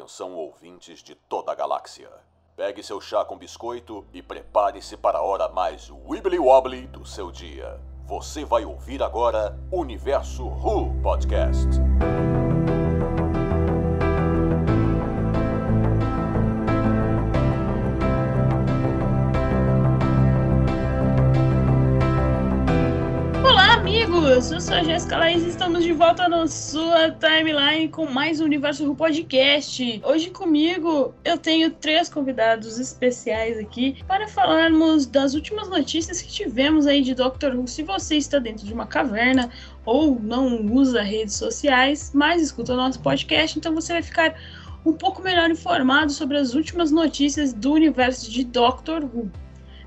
Atenção, ouvintes de toda a galáxia. Pegue seu chá com biscoito e prepare-se para a hora mais wibbly wobbly do seu dia. Você vai ouvir agora Universo Who Podcast. Sou a Jéssica Laís estamos de volta na sua timeline com mais um Universo Who Podcast. Hoje comigo eu tenho três convidados especiais aqui para falarmos das últimas notícias que tivemos aí de Doctor Who. Se você está dentro de uma caverna ou não usa redes sociais, mas escuta o nosso podcast, então você vai ficar um pouco melhor informado sobre as últimas notícias do universo de Doctor Who.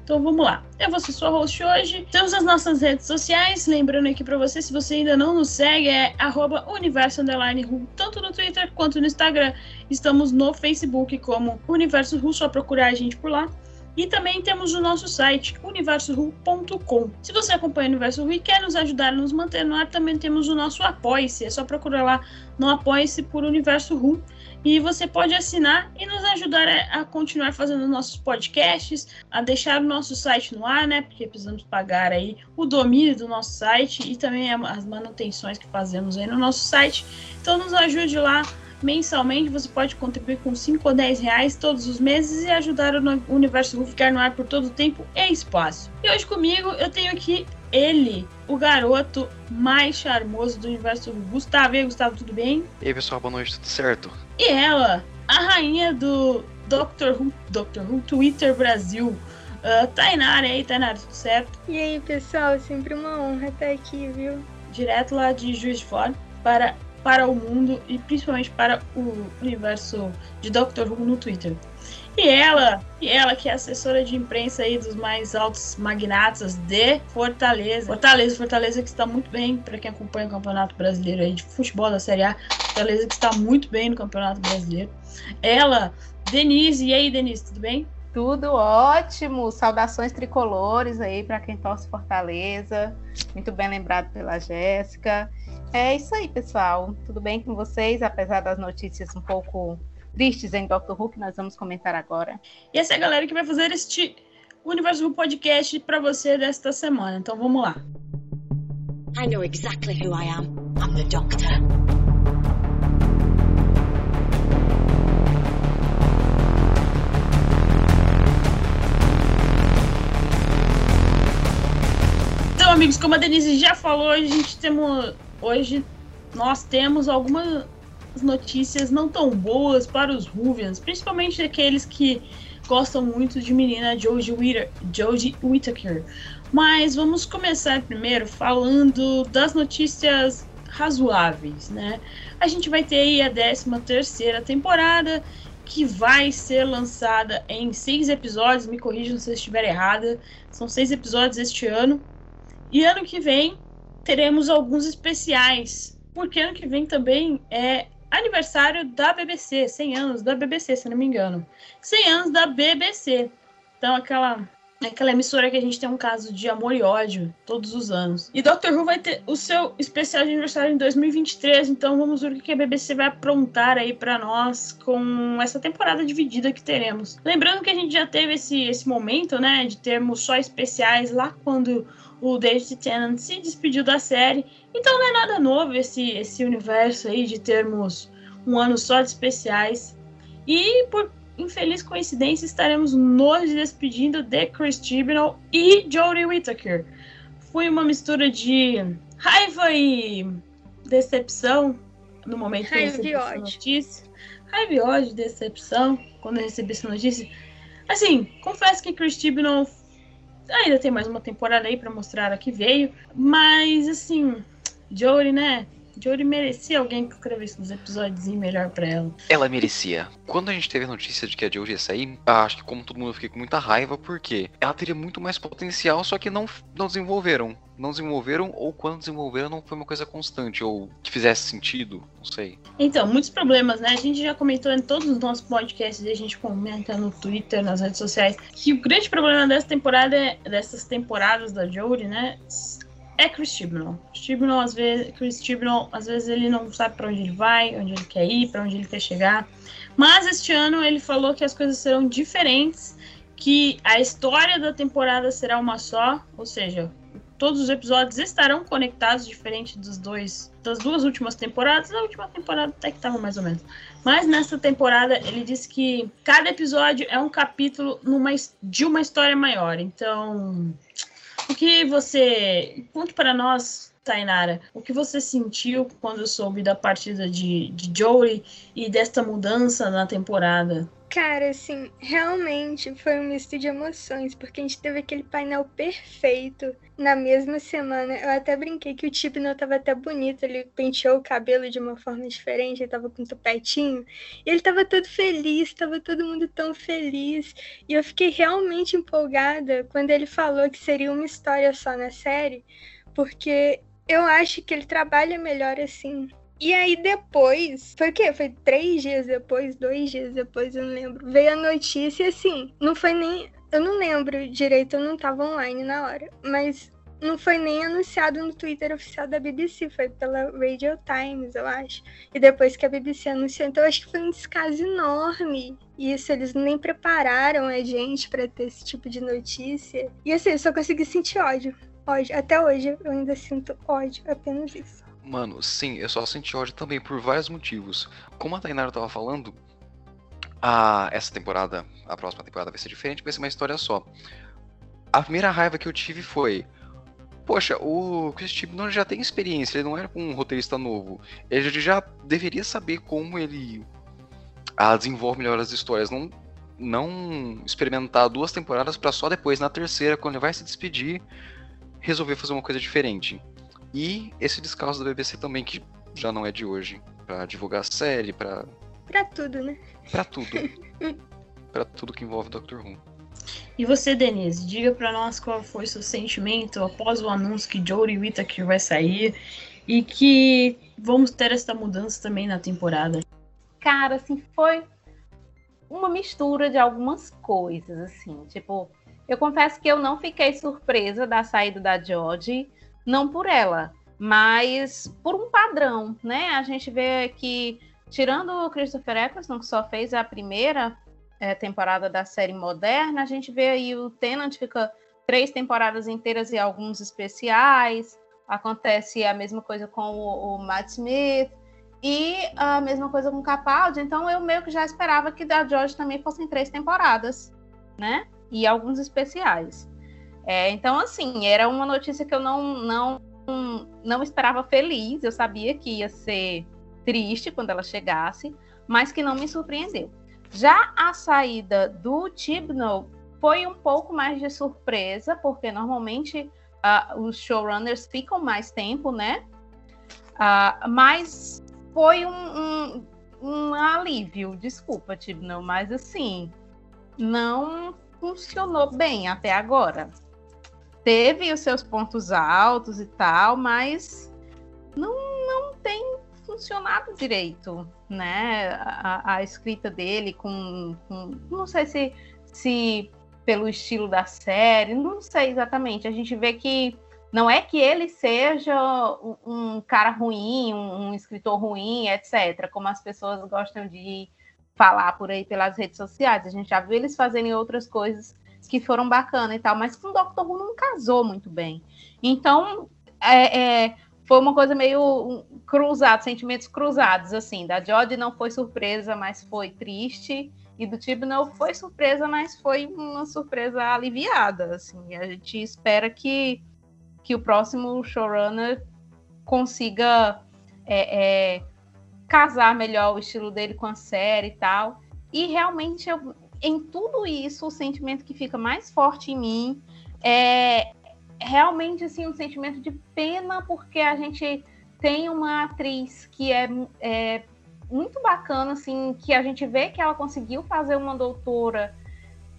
Então vamos lá. Eu vou ser sua host hoje. Temos as nossas redes sociais. Lembrando aqui para você, se você ainda não nos segue, é arroba universo underline tanto no Twitter quanto no Instagram. Estamos no Facebook como Universo Ru, só procurar a gente por lá. E também temos o nosso site, universoru.com. Se você acompanha o Universo Ru e quer nos ajudar a nos manter no ar, também temos o nosso Apoie-se. É só procurar lá no Apoie-se por Universo Ru. E você pode assinar e nos ajudar a, continuar fazendo nossos podcasts, a deixar o nosso site no ar, né? Porque precisamos pagar aí o domínio do nosso site e também as manutenções que fazemos aí no nosso site. Então nos ajude lá mensalmente. Você pode contribuir com 5 ou 10 reais todos os meses e ajudar o Universo Ru ficar no ar por todo o tempo e espaço. E hoje comigo eu tenho aqui ele, o garoto mais charmoso do universo Gustavo. E aí, Gustavo, tudo bem? E aí, pessoal, boa noite, tudo certo? E ela, a rainha do Doctor Who, Doctor Who Twitter Brasil, uh, Tainara. E aí, Tainara, tudo certo? E aí, pessoal, é sempre uma honra estar aqui, viu? Direto lá de Juiz de Fora para, para o mundo e principalmente para o universo de Doctor Who no Twitter. E ela, e ela que é assessora de imprensa aí dos mais altos magnatas de Fortaleza. Fortaleza, Fortaleza que está muito bem para quem acompanha o Campeonato Brasileiro aí de futebol da Série A. Fortaleza que está muito bem no Campeonato Brasileiro. Ela, Denise, e aí, Denise, tudo bem? Tudo ótimo. Saudações tricolores aí para quem torce Fortaleza. Muito bem lembrado pela Jéssica. É isso aí, pessoal. Tudo bem com vocês, apesar das notícias um pouco tristes em Doctor Who que nós vamos comentar agora. E essa é a galera que vai fazer este Universo Who podcast para você desta semana. Então vamos lá. I know exactly who I am. I'm the Doctor. Amigos, como a Denise já falou, a gente temos hoje nós temos alguma notícias não tão boas para os Ruvians, principalmente aqueles que gostam muito de menina Joji Whittaker. Mas vamos começar primeiro falando das notícias razoáveis, né? A gente vai ter aí a 13 terceira temporada, que vai ser lançada em seis episódios, me corrijam se eu estiver errada, são seis episódios este ano. E ano que vem teremos alguns especiais, porque ano que vem também é aniversário da BBC, 100 anos da BBC, se não me engano. 100 anos da BBC. Então, aquela aquela emissora que a gente tem um caso de amor e ódio todos os anos. E Doctor Who vai ter o seu especial de aniversário em 2023, então vamos ver o que a BBC vai aprontar aí para nós com essa temporada dividida que teremos. Lembrando que a gente já teve esse, esse momento, né, de termos só especiais lá quando o David Tennant se despediu da série. Então não é nada novo esse, esse universo aí de termos um ano só de especiais. E por infeliz coincidência estaremos nos despedindo de Chris Chibnall e Jodie Whittaker. Foi uma mistura de raiva e decepção no momento que eu recebi essa notícia. Raiva e ódio, decepção quando eu recebi essa notícia. Assim, confesso que Chris Chibnall ainda tem mais uma temporada aí para mostrar a que veio. Mas, assim, Jory, né? Jory merecia alguém que escrevesse uns episódios melhor pra ela. Ela merecia. Quando a gente teve a notícia de que a Jory ia sair, acho que como todo mundo eu fiquei com muita raiva, porque ela teria muito mais potencial, só que não, não desenvolveram. Não desenvolveram, ou quando desenvolveram, não foi uma coisa constante, ou que fizesse sentido, não sei. Então, muitos problemas, né? A gente já comentou em todos os nossos podcasts, e a gente comenta no Twitter, nas redes sociais, que o grande problema dessa temporada, é, dessas temporadas da Jory, né? É Chris Chibnall. Chibnall, às vezes, Chris Chibnall, às vezes ele não sabe para onde ele vai, onde ele quer ir, para onde ele quer chegar. Mas este ano ele falou que as coisas serão diferentes, que a história da temporada será uma só, ou seja, todos os episódios estarão conectados, diferente dos dois, das duas últimas temporadas. A última temporada até que estava mais ou menos. Mas nessa temporada ele disse que cada episódio é um capítulo numa, de uma história maior. Então, que você. Conte para nós, Tainara, o que você sentiu quando soube da partida de, de Joey e desta mudança na temporada? Cara, assim, realmente foi um misto de emoções, porque a gente teve aquele painel perfeito na mesma semana. Eu até brinquei que o Tibno tava até bonito, ele penteou o cabelo de uma forma diferente, ele tava com tupetinho, e ele tava todo feliz, tava todo mundo tão feliz. E eu fiquei realmente empolgada quando ele falou que seria uma história só na série, porque eu acho que ele trabalha melhor assim. E aí depois, foi o quê? Foi três dias depois, dois dias depois, eu não lembro. Veio a notícia assim, não foi nem. Eu não lembro direito, eu não tava online na hora. Mas não foi nem anunciado no Twitter oficial da BBC, foi pela Radio Times, eu acho. E depois que a BBC anunciou, então acho que foi um descaso enorme. Isso, eles nem prepararam a gente para ter esse tipo de notícia. E assim, eu só consegui sentir ódio. Ódio. Até hoje eu ainda sinto ódio, apenas isso. Mano, sim, eu só senti ódio também por vários motivos. Como a Tainara tava falando, a, essa temporada, a próxima temporada vai ser diferente, vai ser uma história só. A primeira raiva que eu tive foi. Poxa, o Chris Chibnall já tem experiência, ele não era um roteirista novo. Ele já deveria saber como ele a, desenvolve melhor as histórias. Não, não experimentar duas temporadas para só depois, na terceira, quando ele vai se despedir, resolver fazer uma coisa diferente. E esse descaso da BBC também, que já não é de hoje. Pra divulgar a série, pra. Pra tudo, né? Pra tudo. pra tudo que envolve Doctor Who. E você, Denise, diga para nós qual foi seu sentimento após o anúncio que Jodie Whittaker vai sair e que vamos ter essa mudança também na temporada. Cara, assim, foi uma mistura de algumas coisas, assim. Tipo, eu confesso que eu não fiquei surpresa da saída da Jodie não por ela, mas por um padrão, né? A gente vê que, tirando o Christopher Eccleston, que só fez a primeira é, temporada da série moderna, a gente vê aí o Tennant fica três temporadas inteiras e alguns especiais. Acontece a mesma coisa com o, o Matt Smith e a mesma coisa com o Capaldi. Então eu meio que já esperava que da George também fossem três temporadas, né? E alguns especiais. É, então, assim, era uma notícia que eu não, não, não esperava feliz. Eu sabia que ia ser triste quando ela chegasse, mas que não me surpreendeu. Já a saída do Tibnall foi um pouco mais de surpresa, porque normalmente uh, os showrunners ficam mais tempo, né? Uh, mas foi um, um, um alívio, desculpa, Tibnall, mas assim, não funcionou bem até agora teve os seus pontos altos e tal, mas não, não tem funcionado direito, né? A, a escrita dele com, com, não sei se, se pelo estilo da série, não sei exatamente. A gente vê que não é que ele seja um, cara ruim, um, escritor ruim, etc., como as pessoas gostam de falar por aí pelas redes sociais. A gente já viu eles fazerem outras coisas que foram bacanas e tal, mas com o Doctor Who não casou muito bem. Então, é, é, foi uma coisa meio cruzada, sentimentos cruzados, assim. Da Jodie não foi surpresa, mas foi triste. E do tipo não foi surpresa, mas foi uma surpresa aliviada, assim. A gente espera que, que o próximo showrunner consiga é, é, casar melhor o estilo dele com a série e tal. E realmente eu, em tudo isso, o sentimento que fica mais forte em mim é realmente assim um sentimento de pena porque a gente tem uma atriz que é, é muito bacana assim que a gente vê que ela conseguiu fazer uma doutora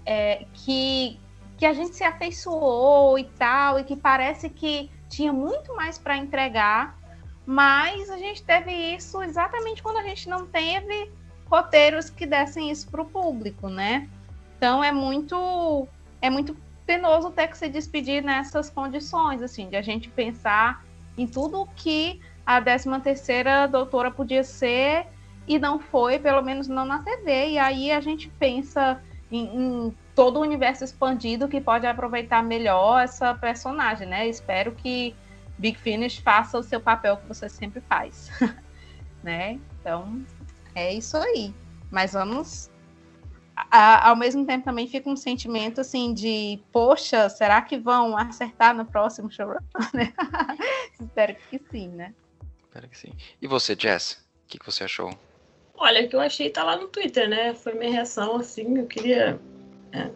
é, que que a gente se afeiçoou e tal e que parece que tinha muito mais para entregar mas a gente teve isso exatamente quando a gente não teve roteiros que dessem isso para o público, né? Então é muito é muito penoso ter que se despedir nessas condições, assim, de a gente pensar em tudo que a 13 terceira doutora podia ser e não foi, pelo menos não na TV. E aí a gente pensa em, em todo o universo expandido que pode aproveitar melhor essa personagem, né? Espero que Big Finish faça o seu papel que você sempre faz, né? Então, é isso aí. Mas vamos a, ao mesmo tempo também fica um sentimento assim de, poxa, será que vão acertar no próximo showrun? Espero que sim, né? Espero que sim. E você, Jess? O que, que você achou? Olha, o que eu achei tá lá no Twitter, né? Foi minha reação, assim, eu queria. É,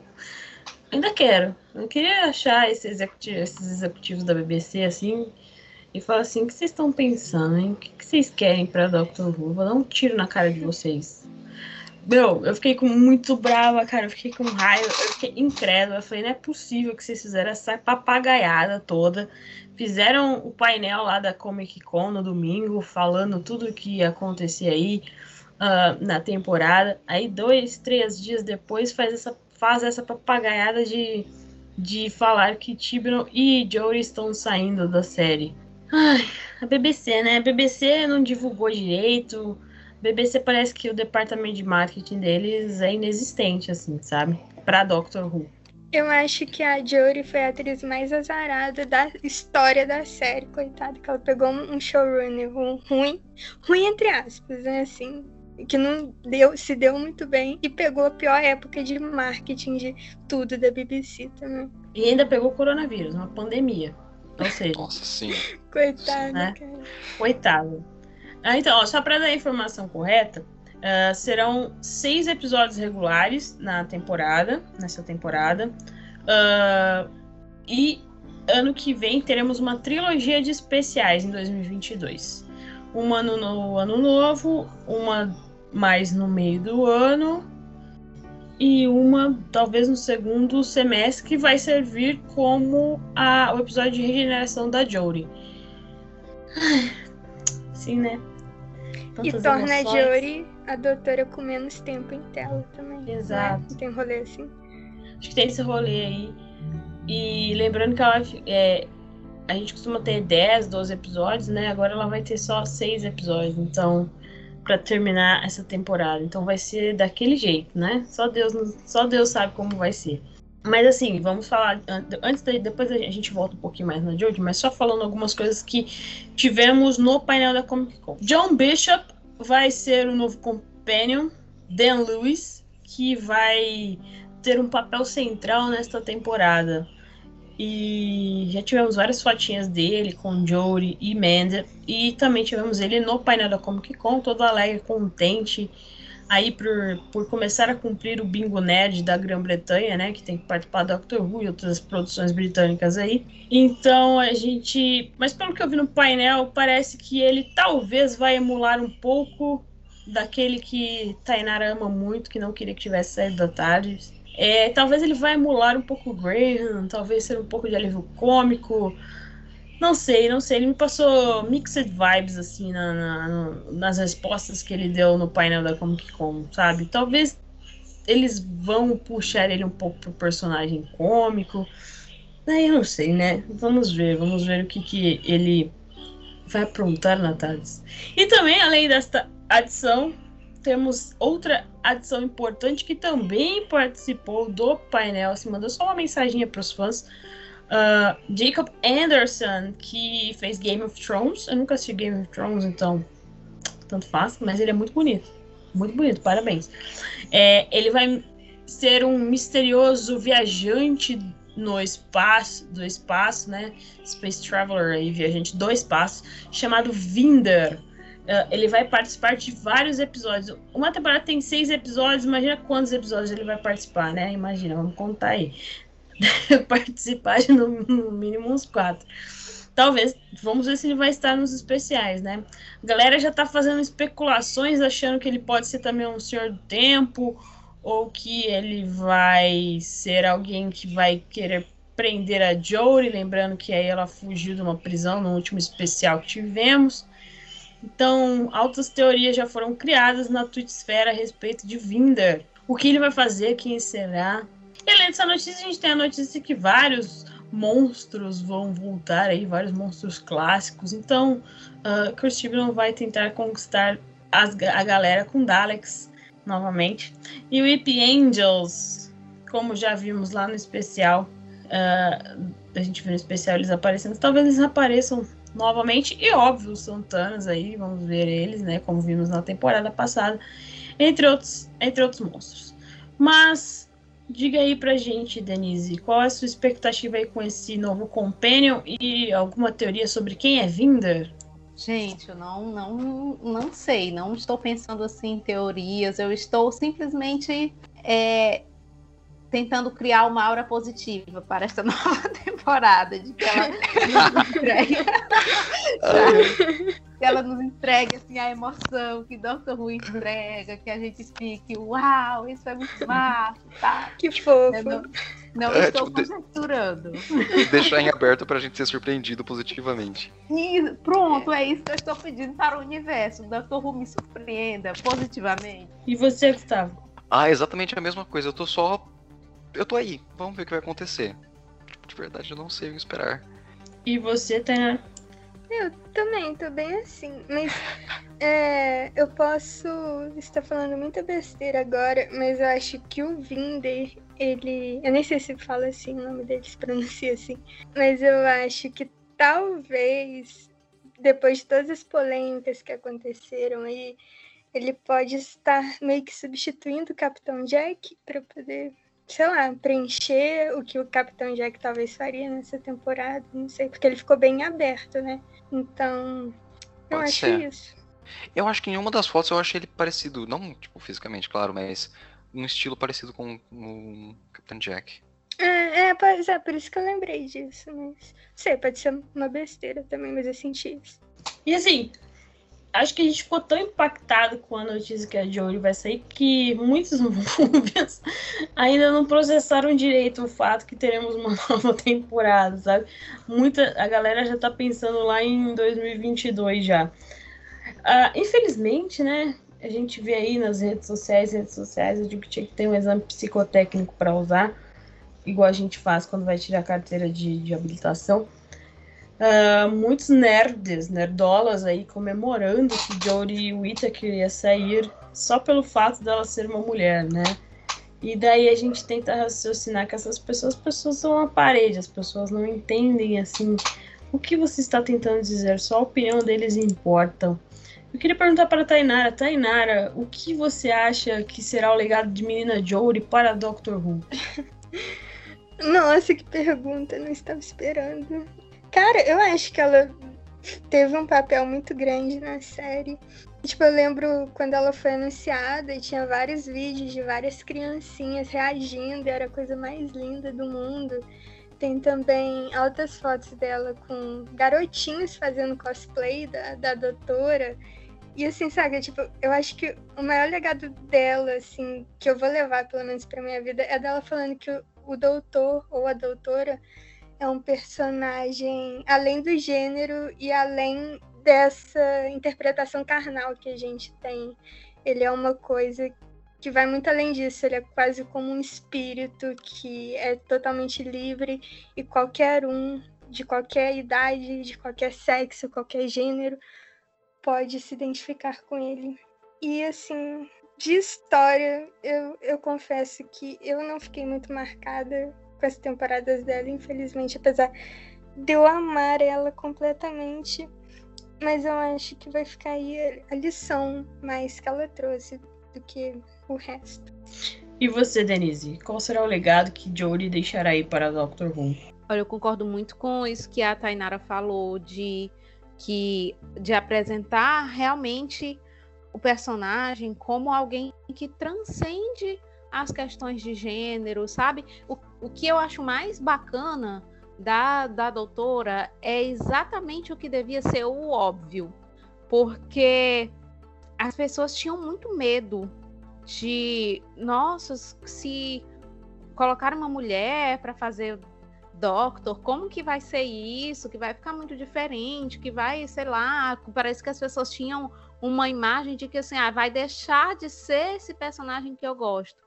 ainda quero. Eu queria achar esses executivos, esses executivos da BBC, assim, e falar assim: o que vocês estão pensando? O que, vocês querem pra Dr. Who? Vou dar um tiro na cara de vocês. Meu, eu fiquei com muito brava, cara. Eu fiquei com raiva, eu fiquei incrédula. Eu falei, não é possível que vocês fizeram essa papagaiada toda. Fizeram o painel lá da Comic Con no domingo, falando tudo o que ia acontecer aí uh, na temporada. Aí, dois, três dias depois, faz essa, faz essa papagaiada de, de falar que Tibnon e Jory estão saindo da série. Ai, a BBC, né? A BBC não divulgou direito BBC parece que o departamento de marketing deles é inexistente, assim, sabe? Pra Doctor Who. Eu acho que a Jory foi a atriz mais azarada da história da série, coitada, que ela pegou um showrunner ruim, ruim entre aspas, né, assim, que não deu, se deu muito bem e pegou a pior época de marketing de tudo da BBC também. E ainda pegou o coronavírus, uma pandemia. Ou seja, Nossa, sim. Coitada, né? cara. Coitado. Ah, então, ó, só para dar a informação correta, uh, serão seis episódios regulares na temporada, nessa temporada. Uh, e ano que vem teremos uma trilogia de especiais em 2022. Uma no, no ano novo, uma mais no meio do ano e uma talvez no segundo semestre que vai servir como a, o episódio de regeneração da Jodie. Sim, né? e torna a Jory a doutora com menos tempo em tela também. Né? Exato. Né? Tem rolê assim. Acho que tem esse rolê aí. E lembrando que ela, é, a gente costuma ter 10, 12 episódios, né? Agora ela vai ter só 6 episódios, então, para terminar essa temporada. Então vai ser daquele jeito, né? Só Deus, só Deus sabe como vai ser. Mas assim, vamos falar. Antes daí, depois a gente volta um pouquinho mais na Jodie, mas só falando algumas coisas que tivemos no painel da Comic Con. John Bishop vai ser o novo Companion, Dan Lewis, que vai ter um papel central nesta temporada. E já tivemos várias fotinhas dele com Jory e Manda. E também tivemos ele no painel da Comic Con, todo alegre, contente aí por, por começar a cumprir o bingo nerd da Grã-Bretanha, né, que tem que participar do Doctor Who e outras produções britânicas aí. Então a gente, mas pelo que eu vi no painel, parece que ele talvez vai emular um pouco daquele que Tainara ama muito, que não queria que tivesse saído da tarde. É, talvez ele vai emular um pouco o Graham, talvez ser um pouco de alívio cômico, não sei, não sei. Ele me passou mixed vibes, assim, na, na nas respostas que ele deu no painel da Comic Con, sabe? Talvez eles vão puxar ele um pouco pro personagem cômico. Aí eu não sei, né? Vamos ver, vamos ver o que, que ele vai aprontar na Tardes. E também, além desta adição, temos outra adição importante que também participou do painel. Se mandou só uma mensaginha para os fãs Uh, Jacob Anderson, que fez Game of Thrones. Eu nunca assisti Game of Thrones, então tanto faz, mas ele é muito bonito. Muito bonito, parabéns. É, ele vai ser um misterioso viajante no espaço, do espaço, né? Space Traveler e viajante do espaço, chamado Vinder. Uh, ele vai participar de vários episódios. Uma temporada tem seis episódios, imagina quantos episódios ele vai participar, né? Imagina, vamos contar aí. participar de no, no, mínimo uns quatro. Talvez, vamos ver se ele vai estar nos especiais, né? A galera já tá fazendo especulações, achando que ele pode ser também um senhor do tempo, ou que ele vai ser alguém que vai querer prender a Jory, lembrando que aí ela fugiu de uma prisão no último especial que tivemos. Então, altas teorias já foram criadas na Twitchsfera a respeito de Vinder. O que ele vai fazer, quem será, E além dessa notícia, a gente tem a notícia que vários monstros vão voltar aí, vários monstros clássicos. Então, uh, Chris Chibnall vai tentar conquistar as, a galera com Daleks novamente. E o Ip Angels, como já vimos lá no especial, uh, a gente viu no especial eles aparecendo, talvez eles apareçam novamente. E óbvio, são Thanos aí, vamos ver eles, né? Como vimos na temporada passada, entre outros, entre outros monstros. Mas diga aí pra gente, Denise, qual é a sua expectativa aí com esse novo Companion e alguma teoria sobre quem é Vinder? Gente, eu não, não, não sei, não estou pensando assim em teorias, eu estou simplesmente é, tentando criar uma aura positiva para esta nova temporada, de que ela nos entregue, que ela nos entregue assim, a emoção que Doctor Who entrega, que a gente fique, uau, isso é muito massa, tá? Que fofo. Eu não, não é, estou tipo, conjecturando. Deixar em aberto para a gente ser surpreendido positivamente. E pronto, é. isso que eu estou pedindo para o universo. Doctor Who me surpreenda positivamente. E você, Gustavo? Ah, exatamente a mesma coisa. Eu tô só eu tô aí. Vamos ver o que vai acontecer. De verdade, eu não sei o que esperar. E você, Tainá? Eu também tô bem assim, mas é, eu posso estar falando muita besteira agora, mas eu acho que o Vinder, ele. Eu nem sei se fala assim o nome dele, se pronuncia assim, mas eu acho que talvez, depois de todas as polêmicas que aconteceram aí, ele pode estar meio que substituindo o Capitão Jack para poder sei lá, preencher o que o Capitão Jack talvez faria nessa temporada, não sei, porque ele ficou bem aberto, né? Então, eu acho ser. isso. Eu acho que em uma das fotos eu achei ele parecido, não tipo fisicamente, claro, mas um estilo parecido com o Capitão Jack. É, é, pois é, por isso que eu lembrei disso, mas sei, pode ser uma besteira também, mas eu senti isso. E assim, acho que a gente ficou tão impactado com a notícia que a Jory vai sair que muitos movies ainda não processaram direito o fato que teremos uma nova temporada, sabe? Muita, a galera já tá pensando lá em 2022 já. Uh, infelizmente, né? A gente vê aí nas redes sociais, redes sociais, eu digo que tinha que ter um exame psicotécnico para usar, igual a gente faz quando vai tirar a carteira de, de habilitação uh, muitos nerds, nerdolas aí comemorando que Jodie Whittaker ia sair só pelo fato dela ser uma mulher, né? E daí a gente tenta raciocinar que essas pessoas, as pessoas são uma parede, as pessoas não entendem assim o que você está tentando dizer, só a opinião deles importam. Eu queria perguntar para a Tainara, Tainara, o que você acha que será o legado de Menina Jodie para Doctor Who? Nossa, que pergunta, não estava esperando. Cara, eu acho que ela teve um papel muito grande na série. Tipo, eu lembro quando ela foi anunciada e tinha vários vídeos de várias criancinhas reagindo, era a coisa mais linda do mundo. Tem também altas fotos dela com garotinhos fazendo cosplay da, da doutora. E assim, sabe, tipo, eu acho que o maior legado dela, assim, que eu vou levar, pelo menos pra minha vida, é dela falando que o, o doutor ou a doutora é um personagem além do gênero e além dessa interpretação carnal que a gente tem. Ele é uma coisa que vai muito além disso, ele é quase como um espírito que é totalmente livre e qualquer um, de qualquer idade, de qualquer sexo, qualquer gênero, pode se identificar com ele. E assim, de história, eu, eu confesso que eu não fiquei muito marcada com as temporadas dela, infelizmente, apesar de eu amar ela completamente. Mas eu acho que vai ficar aí a lição mais que ela trouxe do que o resto. E você, Denise, qual será o legado que Jodie deixará aí para Doctor Who? Olha, eu concordo muito com isso que a Tainara falou de que de apresentar realmente o personagem como alguém que transcende as questões de gênero, sabe? O, o que eu acho mais bacana da, da doutora é exatamente o que devia ser o óbvio, porque as pessoas tinham muito medo de, nossa, se colocar uma mulher para fazer Doctor, como que vai ser isso? Que vai ficar muito diferente, que vai, sei lá, parece que as pessoas tinham uma imagem de que assim, ah, vai deixar de ser esse personagem que eu gosto.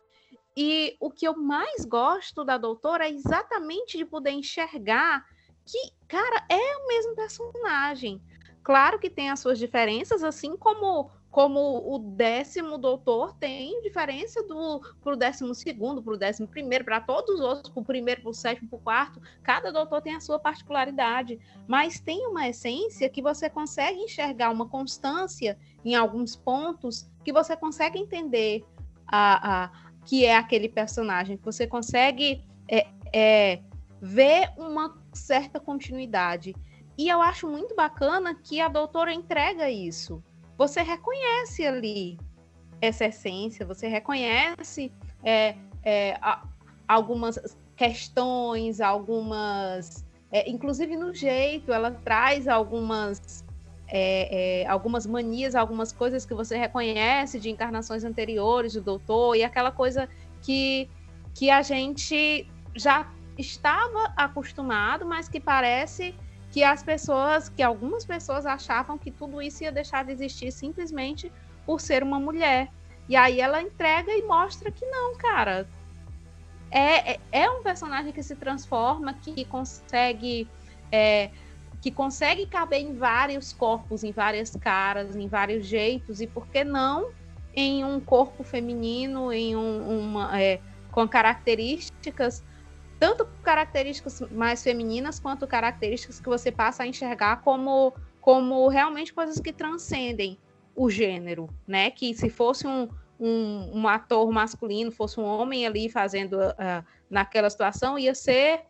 E o que eu mais gosto da doutora é exatamente de poder enxergar que, cara, é o mesmo personagem. Claro que tem as suas diferenças, assim como como o décimo doutor tem diferença do para o décimo segundo, para o décimo primeiro, para todos os outros, para o primeiro, para o sétimo, para o quarto, cada doutor tem a sua particularidade, mas tem uma essência que você consegue enxergar uma constância em alguns pontos que você consegue entender a, a que é aquele personagem, você consegue é, é, ver uma certa continuidade. E eu acho muito bacana que a doutora entrega isso. Você reconhece ali essa essência, você reconhece é, é, a, algumas questões, algumas. É, inclusive no jeito, ela traz algumas é, é, algumas manias, algumas coisas que você reconhece de encarnações anteriores do doutor, e aquela coisa que, que a gente já estava acostumado, mas que parece que as pessoas, que algumas pessoas achavam que tudo isso ia deixar de existir simplesmente por ser uma mulher. E aí ela entrega e mostra que não, cara. É, é, é um personagem que se transforma, que consegue é, que consegue caber em vários corpos, em várias caras, em vários jeitos, e por que não em um corpo feminino, em um, uma, é, com características, tanto características mais femininas, quanto características que você passa a enxergar como, como realmente coisas que transcendem o gênero, né? Que se fosse um, um, um ator masculino, fosse um homem ali fazendo uh, naquela situação, ia ser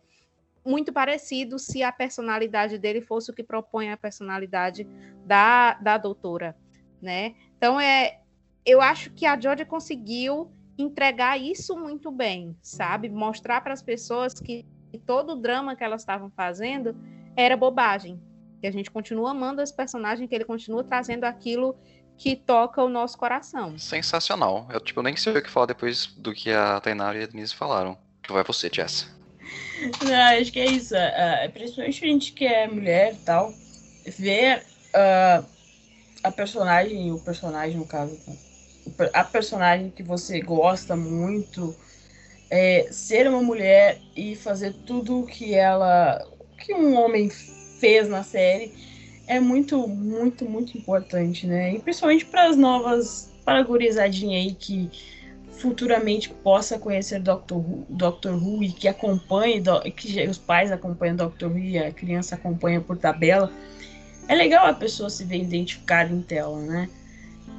muito parecido se a personalidade dele fosse o que propõe a personalidade da, da doutora, né? Então é, eu acho que a Jodie conseguiu entregar isso muito bem, sabe? Mostrar para as pessoas que todo o drama que elas estavam fazendo era bobagem. Que a gente continua amando esse personagem, que ele continua trazendo aquilo que toca o nosso coração. Sensacional. Eu tipo nem sei o que falar depois do que a Tainara e a Denise falaram. Que vai você, Jess. Não, acho que é isso. Uh, principalmente a gente que é mulher e tal, ver uh, a personagem, o personagem no caso, a personagem que você gosta muito, é, ser uma mulher e fazer tudo o que ela, que um homem fez na série, é muito, muito, muito importante, né? E principalmente para as novas, para a gurizadinha aí que futuramente possa conhecer Doctor Who, Doctor Who e que acompanhe, que os pais acompanham Doctor Who e a criança acompanha por tabela, é legal a pessoa se ver identificada em tela, né?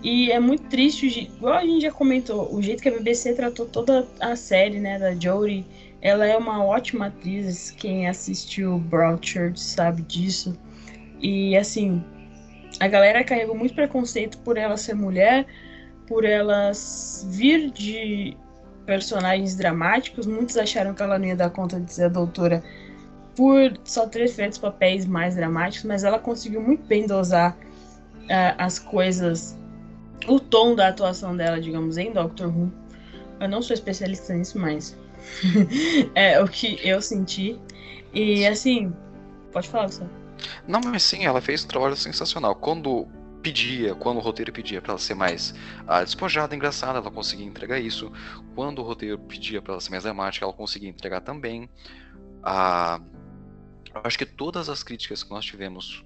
E é muito triste, igual a gente já comentou, o jeito que a BBC tratou toda a série, né, da Jodie, ela é uma ótima atriz, quem assistiu Broadchurch sabe disso. E assim, a galera carregou muito preconceito por ela ser mulher, por elas vir de personagens dramáticos. Muitos acharam que ela não ia dar conta de ser a doutora por só ter feito papéis mais dramáticos, mas ela conseguiu muito bem dosar uh, as coisas, o tom da atuação dela, digamos, em Doctor Who. Eu não sou especialista nisso, mas é o que eu senti. E assim, pode falar, Gustavo. Não, mas sim, ela fez um trabalho sensacional. Quando pedia, quando o roteiro pedia para ela ser mais ah, despojada, engraçada, ela conseguia entregar isso. Quando o roteiro pedia para ela ser mais dramática, ela conseguia entregar também. Ah, eu acho que todas as críticas que nós tivemos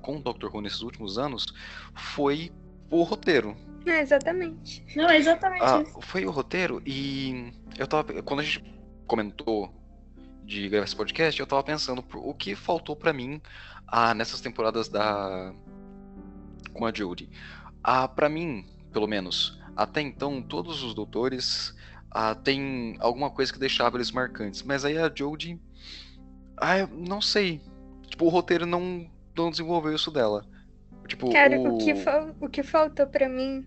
com o Doctor Who nesses últimos anos foi o roteiro. É, exatamente. Não, é exatamente ah, isso. Foi o roteiro e eu tava. Quando a gente comentou de gravar esse podcast, eu tava pensando o que faltou para mim ah, nessas temporadas da com a Jodie. Ah, para mim, pelo menos, até então, todos os doutores ah, têm alguma coisa que deixava eles marcantes. Mas aí a Jodie. Ah, eu não sei. Tipo, o roteiro não, não desenvolveu isso dela. Tipo, Cara, o... O, que o que faltou para mim,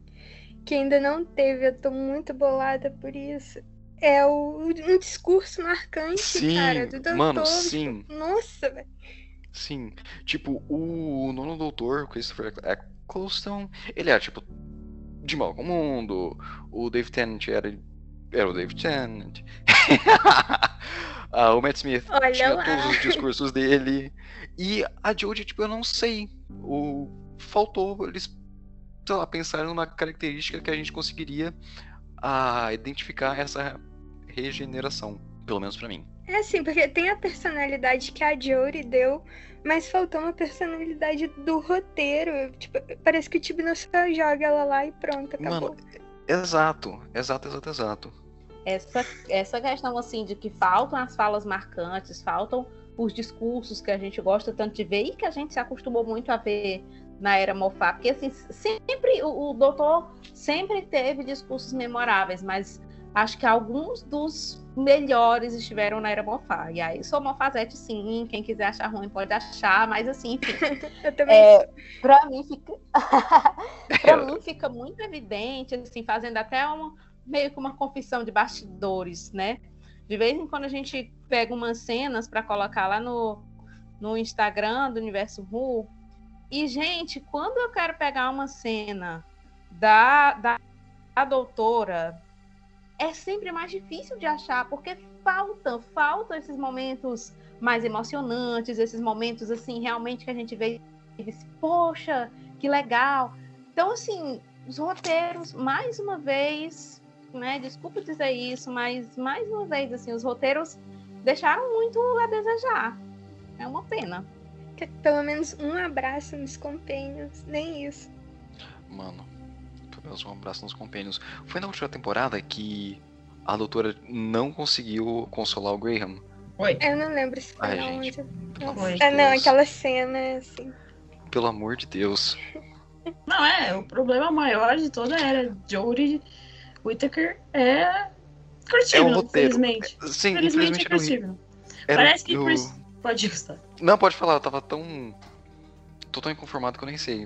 que ainda não teve, eu tô muito bolada por isso, é o, um discurso marcante, sim, cara, do doutor. Mano, sim. Nossa, velho. Sim. Tipo, o nono doutor, Christopher Eccleston, ele era, tipo, de mal com o mundo. O Dave Tennant era, era o Dave Tennant. ah, o Matt Smith Olha tinha lá. todos os discursos dele. E a Jodie, tipo, eu não sei. O... Faltou eles, sei lá, pensarem numa característica que a gente conseguiria a identificar essa regeneração, pelo menos para mim. É assim, porque tem a personalidade que a Jory deu, mas faltou uma personalidade do roteiro. Tipo, parece que o Tibno só joga ela lá e pronto, acabou. Mano, exato, exato, exato, exato. Essa, essa questão assim de que faltam as falas marcantes, faltam os discursos que a gente gosta tanto de ver e que a gente se acostumou muito a ver na era Mofá, porque assim, sempre o, o doutor sempre teve discursos memoráveis, mas acho que alguns dos melhores estiveram na era Mofá. E aí, sou Mofazete, sim. Quem quiser achar ruim pode achar, mas assim, enfim. Eu também. É, pra mim fica. pra mim fica muito evidente, assim, fazendo até uma, meio que uma confissão de bastidores, né? De vez em quando a gente pega umas cenas para colocar lá no, no Instagram do Universo Ru. E, gente, quando eu quero pegar uma cena da, da, da doutora é sempre mais difícil de achar, porque faltam, faltam esses momentos mais emocionantes, esses momentos assim, realmente que a gente vê e diz, poxa, que legal. Então, assim, os roteiros, mais uma vez, né, desculpa dizer isso, mas mais uma vez, assim, os roteiros deixaram muito a desejar. É uma pena. Pelo menos um abraço nos companheiros, nem isso. Mano, meus um abraço nos companheiros. Foi na última temporada que a doutora não conseguiu consolar o Graham. Oi. Eu não lembro se foi Ai, onde. gente, pelo Nossa. amor de Ah, não, aquela cena, assim. Pelo amor de Deus. Não, é, o problema maior de toda a era Jodie Whittaker é Chris É roteiro. infelizmente. Sim, Infelizmente infelizmente é horrível. Chibnall. Era Parece que. Pode Gustavo. Não, pode falar, eu tava tão. Tô tão inconformado que eu nem sei.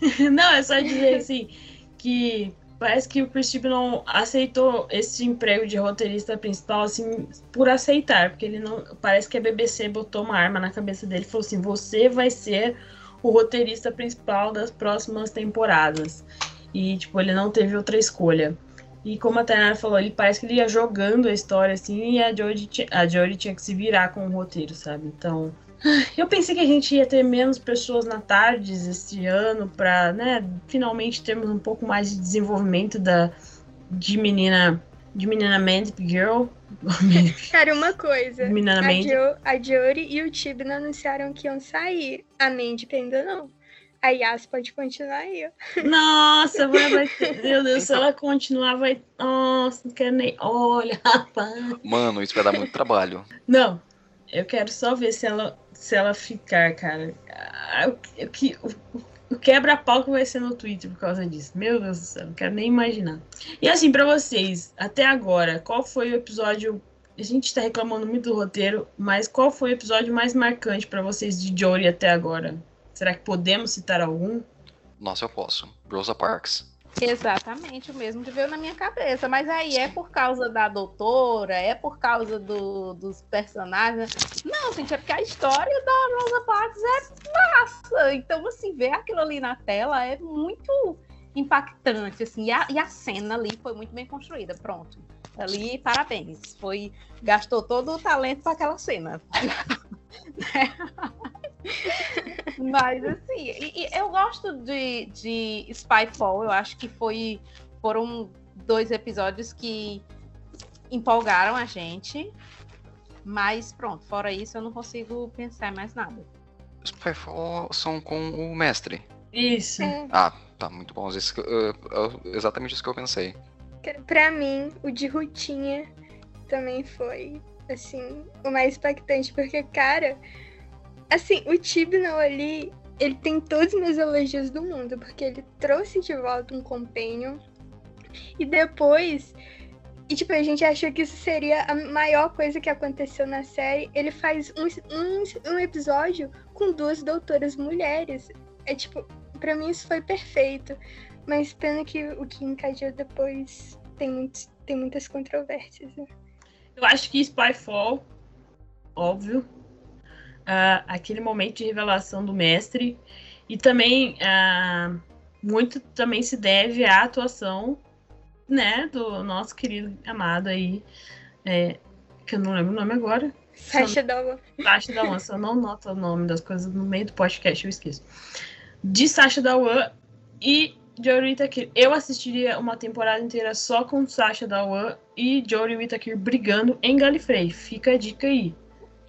Não, é só dizer assim, que parece que o Chris Chibnall aceitou esse emprego de roteirista principal, assim, por aceitar, porque ele não. Parece que a BBC botou uma arma na cabeça dele e falou assim: você vai ser o roteirista principal das próximas temporadas. E, tipo, ele não teve outra escolha. E como a Tainara falou, ele parece que ele ia jogando a história, assim, e a Jodie, a Jodie tinha que se virar com o roteiro, sabe? Então, eu pensei que a gente ia ter menos pessoas na Tardes esse ano pra, né, finalmente termos um pouco mais de desenvolvimento da de menina de menina Mandy Girl. Cara, uma coisa. menina A, jo, a Jory e o Tibno anunciaram que iam sair. A Mandy ainda não. A Yas pode continuar aí. Nossa, vai, vai ter. Meu Deus, se ela continuar, vai. Nossa, não quero nem. Olha, rapaz. Mano, isso vai dar muito trabalho. Não, eu quero só ver se ela, se ela ficar, cara. Ah, O, que- o- o quebra-pau que vai ser no Twitter por causa disso. Meu Deus do céu, não quero nem imaginar. E assim, pra vocês, até agora, qual foi o episódio. A gente tá reclamando muito do roteiro, mas qual foi o episódio mais marcante pra vocês de Jory até agora? Será que podemos citar algum? Nossa, eu posso. Rosa Parks. Exatamente, o mesmo que veio na minha cabeça. Mas aí é por causa da doutora, é por causa do- dos personagens. Não, gente, é porque a história da Rosa Parks é massa. Então, assim, ver aquilo ali na tela é muito impactante, assim. E a, e a cena ali foi muito bem construída. Pronto. Ali, parabéns. Foi, gastou todo o talento para aquela cena. Mas assim, e- e eu gosto de, de Spyfall, eu acho que foi foram dois episódios que empolgaram a gente. Mas pronto, fora isso eu não consigo pensar mais nada. Spyfall são com o mestre. Isso. É, Ah, tá muito bom. Eu- exatamente isso que eu pensei. pra mim, o de Rutinha também foi, assim, o mais impactante. Porque, cara, assim, o Tibnall ali, ele tem todos os meus elogios do mundo. Porque ele trouxe de volta um companion. E depois E, tipo, a gente achou que isso seria a maior coisa que aconteceu na série. Ele faz um, um, um episódio com duas doutoras mulheres. É, tipo, pra mim isso foi perfeito. Mas pena que o que encadeou depois tem, muitos, tem muitas controvérsias, né? Eu acho que Spyfall, óbvio. Ah, aquele momento de revelação do mestre. E também ah, muito também se deve à atuação né, do nosso querido amado aí. é, que eu não lembro o nome agora. Sasha Dawan, se eu não noto o nome das coisas no meio do podcast, eu esqueço. De Sasha Dawan e Jodie Whittaker, eu assistiria uma temporada inteira só com Sasha Dawan e Jodie Whittaker brigando em Gallifrey. Fica a dica aí.